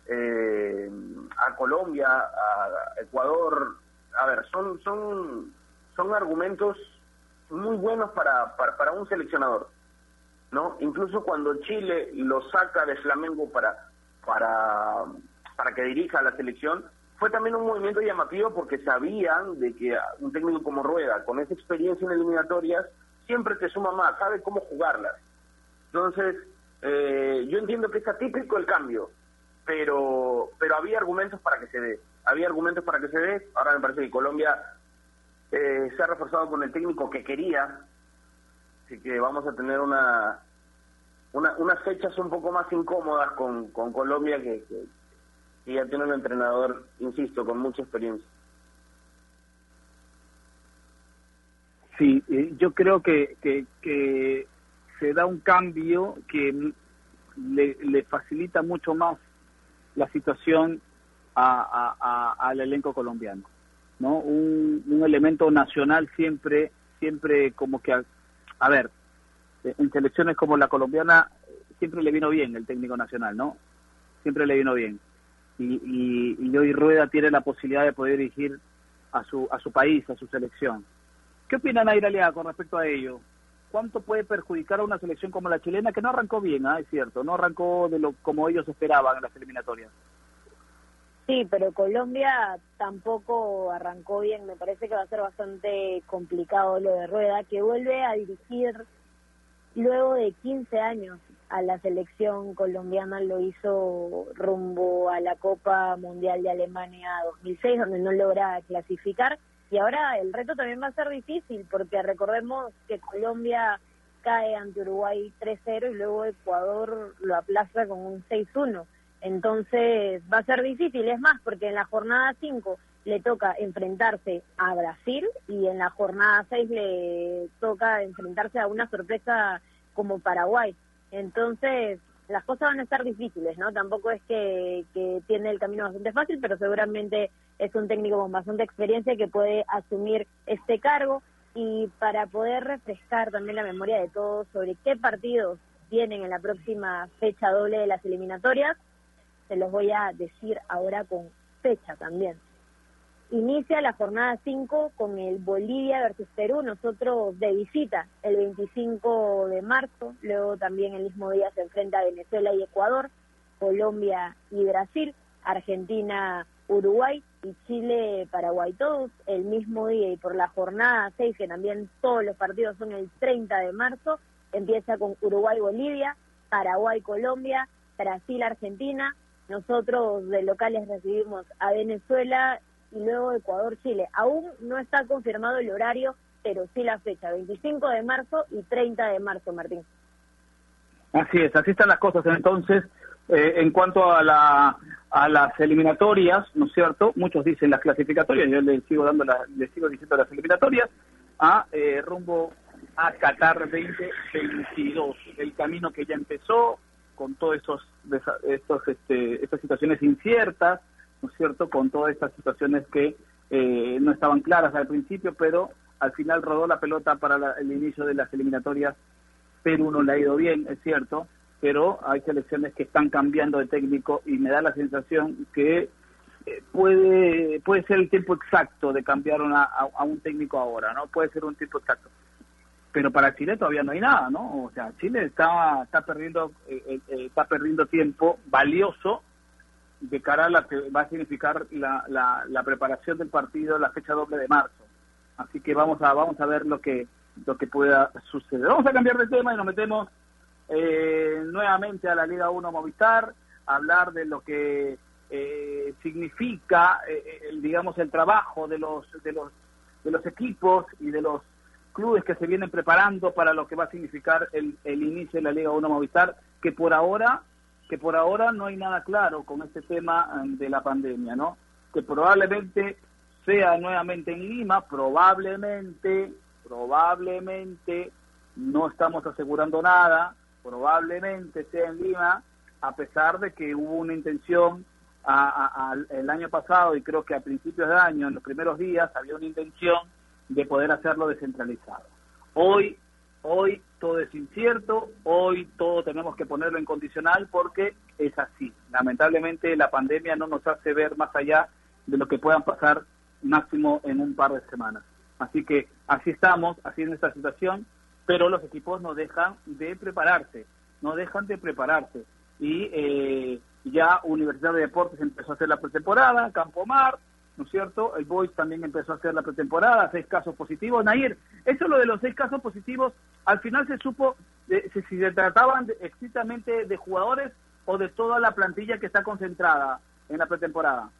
eh, a Colombia, a Ecuador, a ver, son, son, son argumentos muy buenos para, para, para un seleccionador, ¿no? Incluso cuando Chile lo saca de Flamengo para, para, para que dirija la selección, fue también un movimiento llamativo porque sabían de que un técnico como Rueda, con esa experiencia en eliminatorias, siempre te suma más, sabe cómo jugarlas. Entonces, eh, yo entiendo que es atípico el cambio, pero, pero había argumentos para que se dé. Había argumentos para que se dé. Ahora me parece que Colombia eh, se ha reforzado con el técnico que quería. Así que vamos a tener una, una unas fechas un poco más incómodas con, con Colombia que, y ya tiene un entrenador, insisto, con mucha experiencia. Sí, eh, yo creo que, que, se da un cambio que le, facilita mucho más la situación a, al elenco colombiano, ¿no? Un, un, elemento nacional siempre, siempre como que, a, ver, en selecciones como la colombiana siempre le vino bien el técnico nacional, ¿no? Siempre le vino bien y, y, hoy Rueda tiene la posibilidad de poder dirigir a su, a su país, a su selección. ¿Qué opinan Airalia con respecto a ello? ¿Cuánto puede perjudicar a una selección como la chilena que no arrancó bien, ah, es cierto, no arrancó de lo como ellos esperaban en las eliminatorias? Sí, pero Colombia tampoco arrancó bien. Me parece que va a ser bastante complicado lo de Rueda, que vuelve a dirigir luego de 15 años a la selección colombiana lo hizo rumbo a la Copa Mundial de Alemania 2006, donde no logra clasificar. Y ahora el reto también va a ser difícil, porque recordemos que Colombia cae ante Uruguay 3-0 y luego Ecuador lo aplaza con un 6-1. Entonces va a ser difícil, es más, porque en la jornada 5 le toca enfrentarse a Brasil y en la jornada 6 le toca enfrentarse a una sorpresa como Paraguay. Entonces, las cosas van a estar difíciles, ¿no? Tampoco es que, que tiene el camino bastante fácil, pero seguramente es un técnico con bastante experiencia que puede asumir este cargo y para poder refrescar también la memoria de todos sobre qué partidos vienen en la próxima fecha doble de las eliminatorias, se los voy a decir ahora con fecha también. Inicia la jornada 5 con el Bolivia versus Perú, nosotros de visita el 25 de marzo, luego también el mismo día se enfrenta Venezuela y Ecuador, Colombia y Brasil, Argentina, Uruguay y Chile, Paraguay, todos el mismo día y por la jornada 6, que también todos los partidos son el 30 de marzo, empieza con Uruguay, Bolivia, Paraguay, Colombia, Brasil, Argentina, nosotros de locales recibimos a Venezuela y luego Ecuador-Chile. Aún no está confirmado el horario, pero sí la fecha, 25 de marzo y 30 de marzo, Martín. Así es, así están las cosas. Entonces, eh, en cuanto a, la, a las eliminatorias, ¿no es cierto? Muchos dicen las clasificatorias, yo les sigo dando la, les sigo diciendo las eliminatorias, a eh, rumbo a Qatar 2022. El camino que ya empezó con todos estos, estos este, estas situaciones inciertas, ¿no es cierto?, con todas estas situaciones que eh, no estaban claras al principio, pero al final rodó la pelota para el inicio de las eliminatorias. Perú no le ha ido bien, es cierto, pero hay selecciones que están cambiando de técnico y me da la sensación que eh, puede puede ser el tiempo exacto de cambiar a, un técnico ahora, ¿no? Puede ser un tiempo exacto. Pero para Chile todavía no hay nada, ¿no? O sea, Chile está, está perdiendo eh, eh, está perdiendo tiempo valioso de cara a la que va a significar la, la, preparación del partido la fecha doble de marzo. Así que vamos a vamos a ver lo que lo que pueda suceder. Vamos a cambiar de tema y nos metemos eh, nuevamente a la Liga 1 Movistar, a hablar de lo que eh, significa, eh, digamos, el trabajo de los, de, los, de los equipos y de los clubes que se vienen preparando para lo que va a significar el, el inicio de la Liga 1 Movistar, que por ahora que por ahora no hay nada claro con este tema de la pandemia, ¿no? Que probablemente sea nuevamente en Lima, probablemente, probablemente, no estamos asegurando nada, probablemente sea en Lima, a pesar de que hubo una intención el año pasado y creo que a principios de año, en los primeros días, había una intención de poder hacerlo descentralizado. Hoy, hoy todo es incierto, hoy todo tenemos que ponerlo en condicional porque es así. Lamentablemente la pandemia no nos hace ver más allá de lo que puedan pasar máximo en un par de semanas. Así que así estamos, así en esta situación, pero los equipos no dejan de prepararse, no dejan de prepararse. Y eh, ya Universidad de Deportes empezó a hacer la pretemporada, Campo Mar, ¿no es cierto? El Boys también empezó a hacer la pretemporada, seis casos positivos. Nair, eso lo de los seis casos positivos, al final se supo si se trataban de, de jugadores o de toda la plantilla que está concentrada en la pretemporada.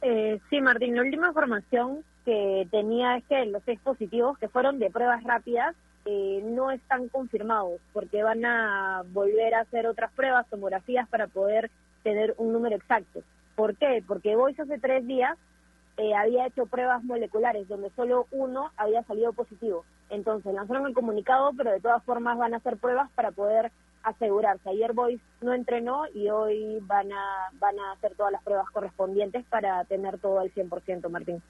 Eh, sí, Martín, la última información que tenía es que los seis positivos que fueron de pruebas rápidas eh, no están confirmados porque van a volver a hacer otras pruebas, tomografías para poder tener un número exacto. ¿Por qué? Porque Boys hace tres días eh, había hecho pruebas moleculares donde solo uno había salido positivo. Entonces lanzaron el comunicado, pero de todas formas van a hacer pruebas para poder asegurarse. Ayer Boys no entrenó y hoy van a, van a hacer todas las pruebas correspondientes para tener todo al 100%, Martín.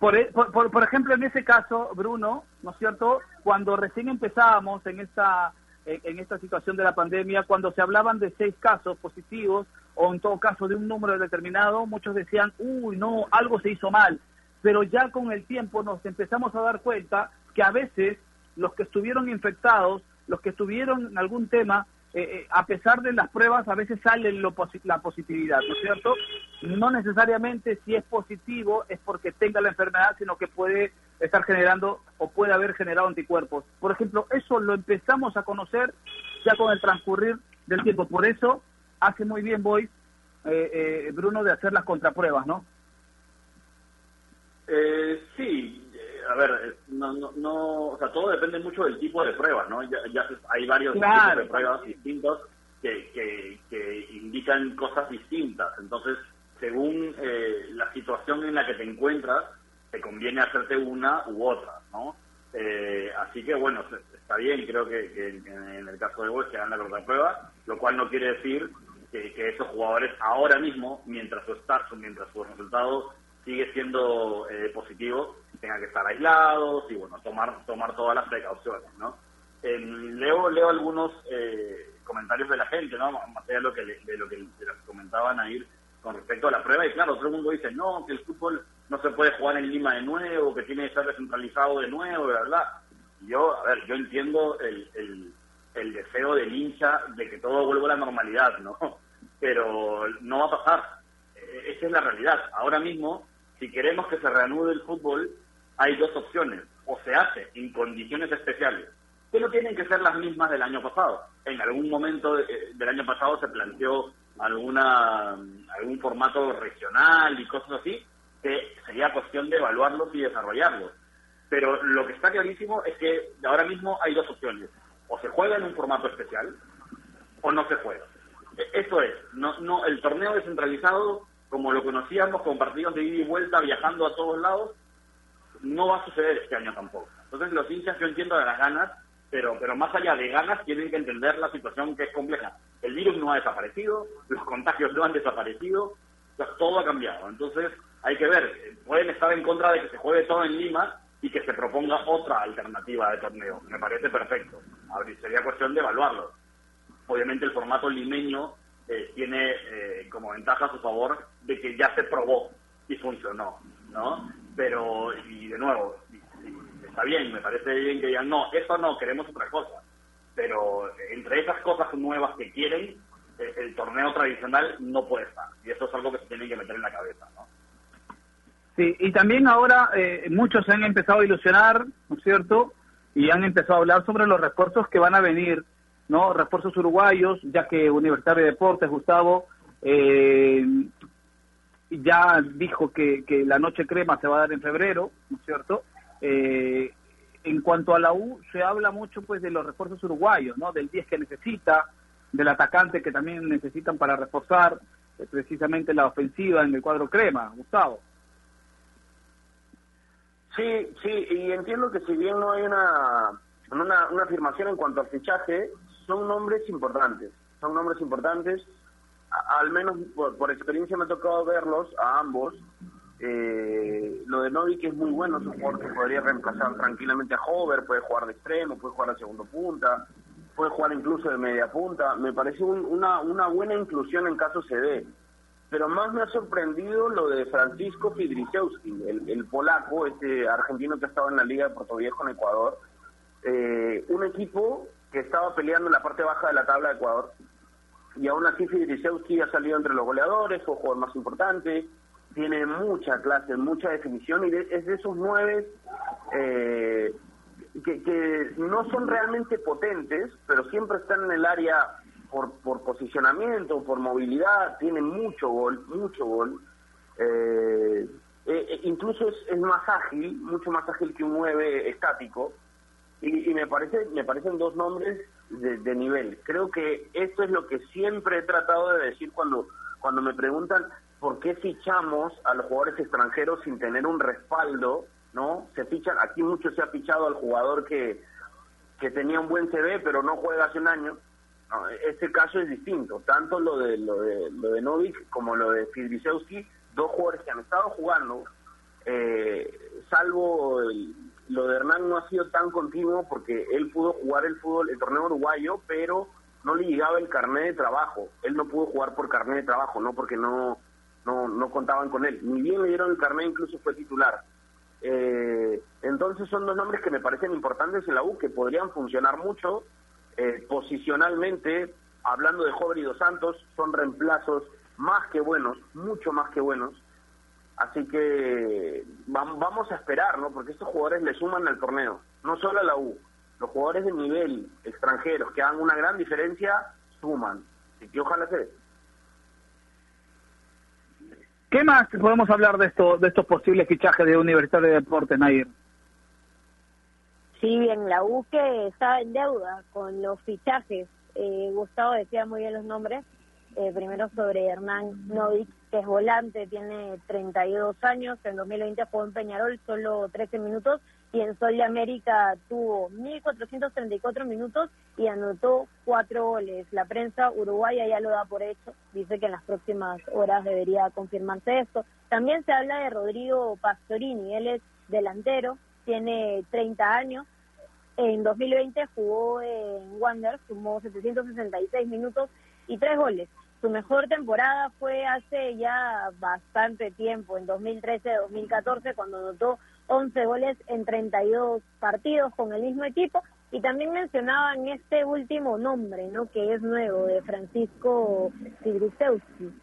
Por, por, por, ejemplo, en ese caso, Bruno, ¿no es cierto? Cuando recién empezábamos en esta, en esta situación de la pandemia, cuando se hablaban de seis casos positivos, o en todo caso de un número determinado, muchos decían, uy, no, algo se hizo mal. Pero ya con el tiempo nos empezamos a dar cuenta que a veces los que estuvieron infectados los que tuvieron algún tema, eh, eh, a pesar de las pruebas, a veces sale lo la positividad, ¿no es cierto? No necesariamente si es positivo es porque tenga la enfermedad, sino que puede estar generando o puede haber generado anticuerpos. Por ejemplo, eso lo empezamos a conocer ya con el transcurrir del tiempo. Por eso hace muy bien Boy, eh, Bruno, de hacer las contrapruebas, ¿no? sí, a ver, eh, no, no, no, o sea, todo depende mucho del tipo de pruebas, ¿no? Ya, hay varios tipos de pruebas distintos que, que, que, indican cosas distintas. Entonces, según eh, la situación en la que te encuentras, te conviene hacerte una u otra, ¿no? Eh, así que, bueno, está bien, creo que, en el caso de vos que la prueba, lo cual no quiere decir que, que esos jugadores ahora mismo, mientras su start, mientras su resultado sigue siendo eh, positivo, tengan que estar aislados y bueno, tomar tomar todas las precauciones, ¿no? leo leo algunos eh, comentarios de la gente, ¿no? Más allá de lo que de lo que, comentaban ahí con respecto a la prueba y claro, todo el mundo dice, "No, que el fútbol no se puede jugar en Lima de nuevo, que tiene que ser descentralizado de nuevo, ¿verdad?" Yo, a ver, yo entiendo el, el, el deseo del hincha de que todo vuelva a la normalidad, ¿no? Pero no va a pasar. E, esa es la realidad. Ahora mismo si queremos que se reanude el fútbol, hay dos opciones. O se hace en condiciones especiales, que no tienen que ser las mismas del año pasado. En algún momento eh, del año pasado se planteó alguna algún formato regional y cosas así, que sería cuestión de evaluarlos y desarrollarlos. Pero lo que está clarísimo es que ahora mismo hay dos opciones. O se juega en un formato especial o no se juega. E, eso es, no, no, el torneo descentralizado como lo conocíamos, con partidos de ida y vuelta, viajando a todos lados, no va a suceder este año tampoco. Entonces los hinchas yo entiendo de las ganas, pero, pero más allá de ganas tienen que entender la situación que es compleja. El virus no ha desaparecido, los contagios no han desaparecido, todo ha cambiado. Entonces hay que ver, pueden estar en contra de que se juegue todo en Lima y que se proponga otra alternativa de torneo. Me parece perfecto. sería cuestión de evaluarlo. Obviamente el formato limeño eh, tiene eh, como ventaja a su favor de que ya se probó y funcionó, ¿no? Pero, y de nuevo, está bien, me parece bien que digan, no, eso no, queremos otra cosa. Pero entre esas cosas nuevas que quieren, eh, el, torneo tradicional no puede estar. Y eso es algo que se tiene que meter en la cabeza, ¿no? Sí, y también ahora eh, muchos se han empezado a ilusionar, ¿no es cierto? Y han empezado a hablar sobre los refuerzos que van a venir, ¿no? Refuerzos uruguayos, ya que Universitario de Deportes, Gustavo, eh, ya dijo que, que la noche crema se va a dar en febrero, ¿no es cierto? Eh, en cuanto a la U, se habla mucho pues de los refuerzos uruguayos, ¿no? Del 10 que necesita, del atacante que también necesitan para reforzar eh, precisamente la ofensiva en el cuadro crema, Gustavo. Sí, sí, y entiendo que si bien no hay una, una, una afirmación en cuanto al fichaje, son nombres importantes, son nombres importantes, al menos por, experiencia me ha tocado verlos a ambos. Eh, lo de Novik es muy bueno, es un que podría reemplazar tranquilamente a Hover, puede jugar de extremo, puede jugar de segundo punta, puede jugar incluso de media punta. Me parece una, una buena inclusión en caso se dé. Pero más me ha sorprendido lo de Francisco Fidrisewski, el, el polaco, este argentino que estaba en la Liga de Puerto Viejo en Ecuador. Eh, un equipo que estaba peleando en la parte baja de la tabla de Ecuador y aún así Fidrisewski ha salido entre los goleadores, fue jugador más importante, tiene mucha clase, mucha definición y es de esos nueve eh, que, que, no son realmente potentes, pero siempre están en el área por, por posicionamiento, por movilidad, tiene mucho gol, mucho gol. Eh, eh, incluso es, más ágil, mucho más ágil que un nueve estático. Y, y me parece me parecen dos nombres de, nivel. Creo que esto es lo que siempre he tratado de decir cuando, cuando me preguntan por qué fichamos a los jugadores extranjeros sin tener un respaldo, ¿no? Se fichan, aquí mucho se ha fichado al jugador que, que tenía un buen CV pero no juega hace un año. este caso es distinto, tanto lo de lo de, lo de Novik como lo de Fidrisewski, dos jugadores que han estado jugando, eh, salvo el, lo de Hernán no ha sido tan continuo porque él pudo jugar el fútbol, el torneo uruguayo, pero no le llegaba el carnet de trabajo. Él no pudo jugar por carnet de trabajo, no porque no, no, no contaban con él. Ni bien le dieron el carnet, incluso fue titular. Eh, entonces son dos nombres que me parecen importantes en la U, que podrían funcionar mucho eh, posicionalmente. Hablando de Jover y Dos Santos, son reemplazos más que buenos, mucho más que buenos. Así que vamos a esperar, ¿no? Porque estos jugadores le suman al torneo, no solo a la U. Los jugadores de nivel extranjeros que hagan una gran diferencia suman. Así que ojalá se ¿Qué más podemos hablar de, esto, de estos posibles fichajes de Universitario de Deportes, Nair? Sí, bien, la U que está en deuda con los fichajes. Eh, Gustavo decía muy bien los nombres. Eh, primero sobre Hernán Novik, que es volante, tiene 32 años, en 2020 jugó en Peñarol solo 13 minutos y en Sol de América tuvo 1.434 minutos y anotó cuatro goles. La prensa uruguaya ya lo da por hecho, dice que en las próximas horas debería confirmarse esto. También se habla de Rodrigo Pastorini, él es delantero, tiene 30 años, en 2020 jugó en Wander, sumó 766 minutos y tres goles. Su mejor temporada fue hace ya bastante tiempo, en 2013-2014, cuando anotó 11 goles en 32 partidos con el mismo equipo. Y también mencionaban este último nombre, ¿no? que es nuevo, de Francisco Sigrisewski.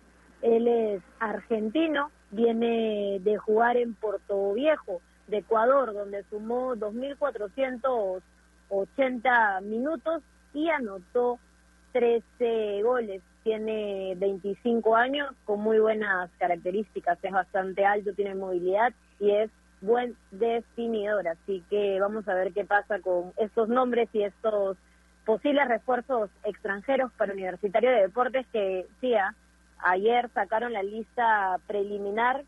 Él es argentino, viene de jugar en Puerto Viejo, de Ecuador, donde sumó 2.480 minutos y anotó 13 goles. Tiene 25 años con muy buenas características, es bastante alto, tiene movilidad y es buen definidor, así que vamos a ver qué pasa con estos nombres y estos posibles refuerzos extranjeros para Universitario de Deportes que ah, ayer sacaron la lista preliminar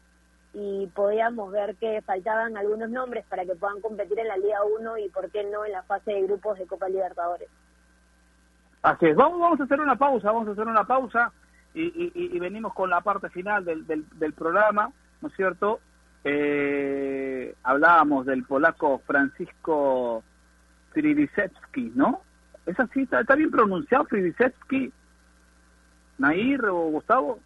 y podíamos ver que faltaban algunos nombres para que puedan competir en la Liga 1 y por qué no en la fase de grupos de Copa Libertadores. Así es, vamos, vamos a hacer una pausa, vamos a hacer una pausa y, venimos con la parte final del, del, programa, ¿no es cierto? Eh, hablábamos del polaco Francisco Fridisewski, ¿no? ¿Es así? ¿Está, bien pronunciado Fridisewski? ¿Nair o Gustavo?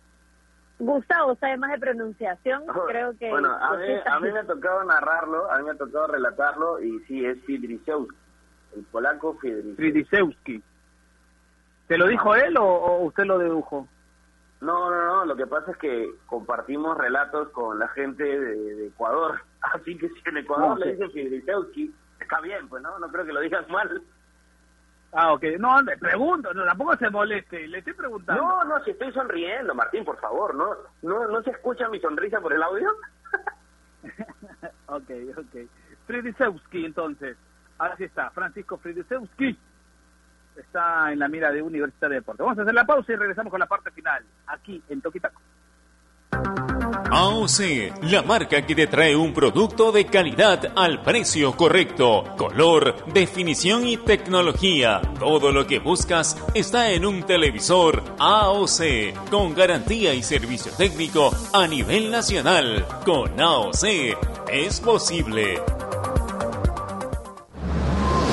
Gustavo sabe más de pronunciación, creo que... Bueno, a mí, a mí me ha tocado narrarlo, a mí me ha tocado relatarlo, y sí, es Fidrisewski, el polaco Fidrisewski. Fridisewski. ¿Te lo dijo él o, o usted lo dedujo? No, no, no, lo que pasa es que compartimos relatos con la gente de, de Ecuador, así que si en Ecuador No, le sí. dicen Fidrisewski, está bien, pues no, no creo que lo digas mal. Ah, ok. No, le pregunto, no, tampoco se moleste, le estoy preguntando. No, no, si estoy sonriendo, Martín, por favor, ¿no? ¿No, no se escucha mi sonrisa por el audio? ok, ok. Fridisewski, entonces. Así está, Francisco Fridisewski. Está en la mira de Universidad de Deporte. Vamos a hacer la pausa y regresamos con la parte final, aquí en Toquitaco. AOC, la marca que te trae un producto de calidad al precio correcto. Color, definición y tecnología. Todo lo que buscas está en un televisor AOC, con garantía y servicio técnico a nivel nacional. Con AOC es posible.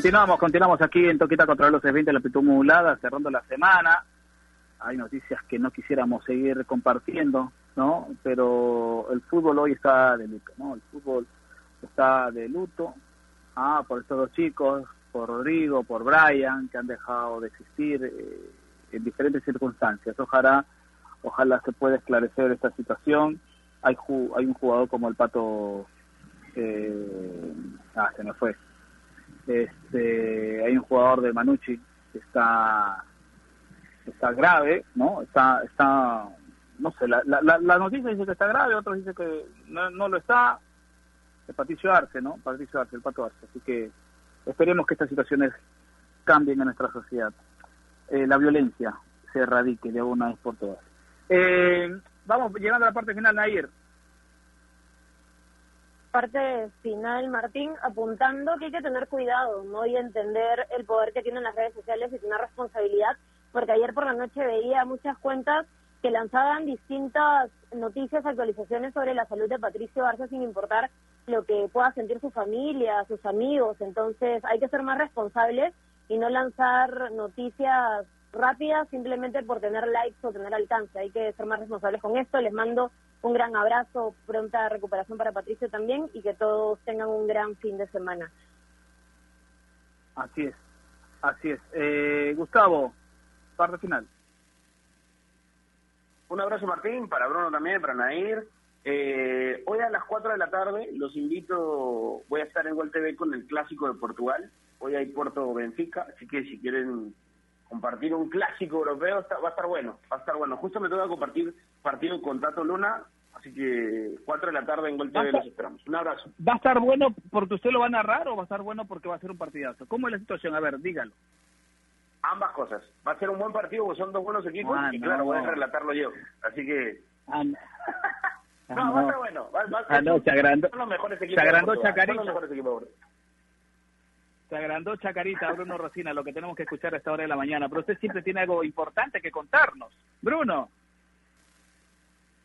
Continuamos, continuamos aquí en Toquita contra los 20 la amplitud modulada, cerrando la semana. Hay noticias que no quisiéramos seguir compartiendo, ¿no? Pero el fútbol hoy está de luto, ¿no? El fútbol está de luto, ah, por estos dos chicos, por Rodrigo, por Brian, que han dejado de existir eh, en diferentes circunstancias. Ojalá, ojalá se pueda esclarecer esta situación. Hay, ju- hay un jugador como el Pato, eh, ah, se me fue, este hay un jugador de Manucci que está está grave no está está no sé la, la, la- noticia dice que está grave otros dicen que no, no lo está. El Patricio Arce no Patricio Arce el Pato Arce. Así que esperemos que estas situaciones cambien en nuestra sociedad. Eh, la violencia se erradique de una vez por todas. Eh, vamos llegando a la parte final Nair parte final, Martín, apuntando que hay que tener cuidado, ¿no? Y entender el poder que tienen las redes sociales y tener responsabilidad, porque ayer por la noche veía muchas cuentas que lanzaban distintas noticias, actualizaciones sobre la salud de Patricio Arce sin importar lo que pueda sentir su familia, sus amigos. Entonces hay que ser más responsables y no lanzar noticias rápidas simplemente por tener likes o tener alcance. Hay que ser más responsables con esto. Les mando un gran abrazo, pronta recuperación para Patricio también y que todos tengan un gran fin de semana. Así es, así es. Eh, Gustavo, parte final. Un abrazo Martín, para Bruno también, para Nair. Eh, hoy a las 4 de la tarde los invito, voy a estar en Gol TV con el clásico de Portugal. Hoy hay Puerto Benfica, así que si quieren compartir un clásico europeo está- va a estar bueno, va a estar bueno. Justo me toca compartir partido con Tato Luna, así que 4 de la tarde en Gol TV los esperamos. Un abrazo. ¿Va a estar bueno porque usted lo va a narrar o va a estar bueno porque va a ser un partidazo? ¿Cómo es la situación? A ver, dígalo. Ambas cosas. Va a ser un buen partido porque son dos buenos equipos Ah, y no. claro, voy a relatarlo yo. Así que... Ah, no. Ah, No, va a estar bueno. Va, va- Ah, no, se agrandó, los mejores se equipos de agrandó Chacarita. los mejores equipos de Portugal. Se agrandó Chacarita, Bruno Rosina, lo que tenemos que escuchar a esta hora de la mañana. Pero usted siempre tiene algo importante que contarnos. Bruno.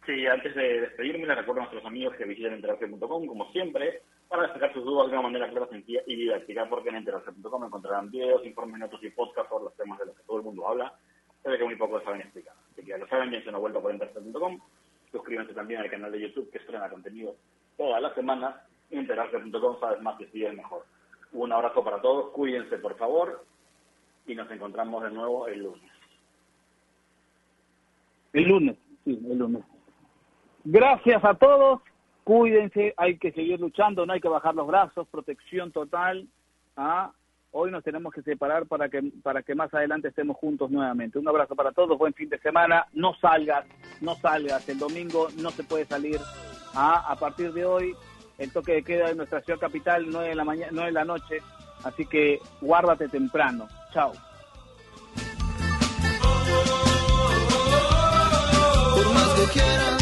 Sí, antes de despedirme, les recuerdo a nuestros amigos que visiten enterarse.com, como siempre, para despejar sus dudas de una manera clara, sencilla y didáctica, porque en enterarse.com encontrarán videos, informes, notas y podcasts sobre los temas de los que todo el mundo habla, pero que muy pocos saben explicar. Así que ya lo saben, dense una vuelta por enterarse.com. Suscríbanse también al canal de YouTube que estrena contenido toda la semana. Enterarse.com, sabes más que sigue mejor. Un abrazo para todos, cuídense por favor y nos encontramos de nuevo el lunes. El lunes, sí, el lunes. Gracias a todos, cuídense, hay que seguir luchando, no hay que bajar los brazos, protección total. ¿ah? Hoy nos tenemos que separar para que, para que más adelante estemos juntos nuevamente. Un abrazo para todos, buen fin de semana, no salgas, no salgas, el domingo no se puede salir. ¿ah? A partir de hoy, el toque de queda de nuestra ciudad capital, 9 de la, mañana, 9 de la noche, así que guárdate temprano. Chao. Por más que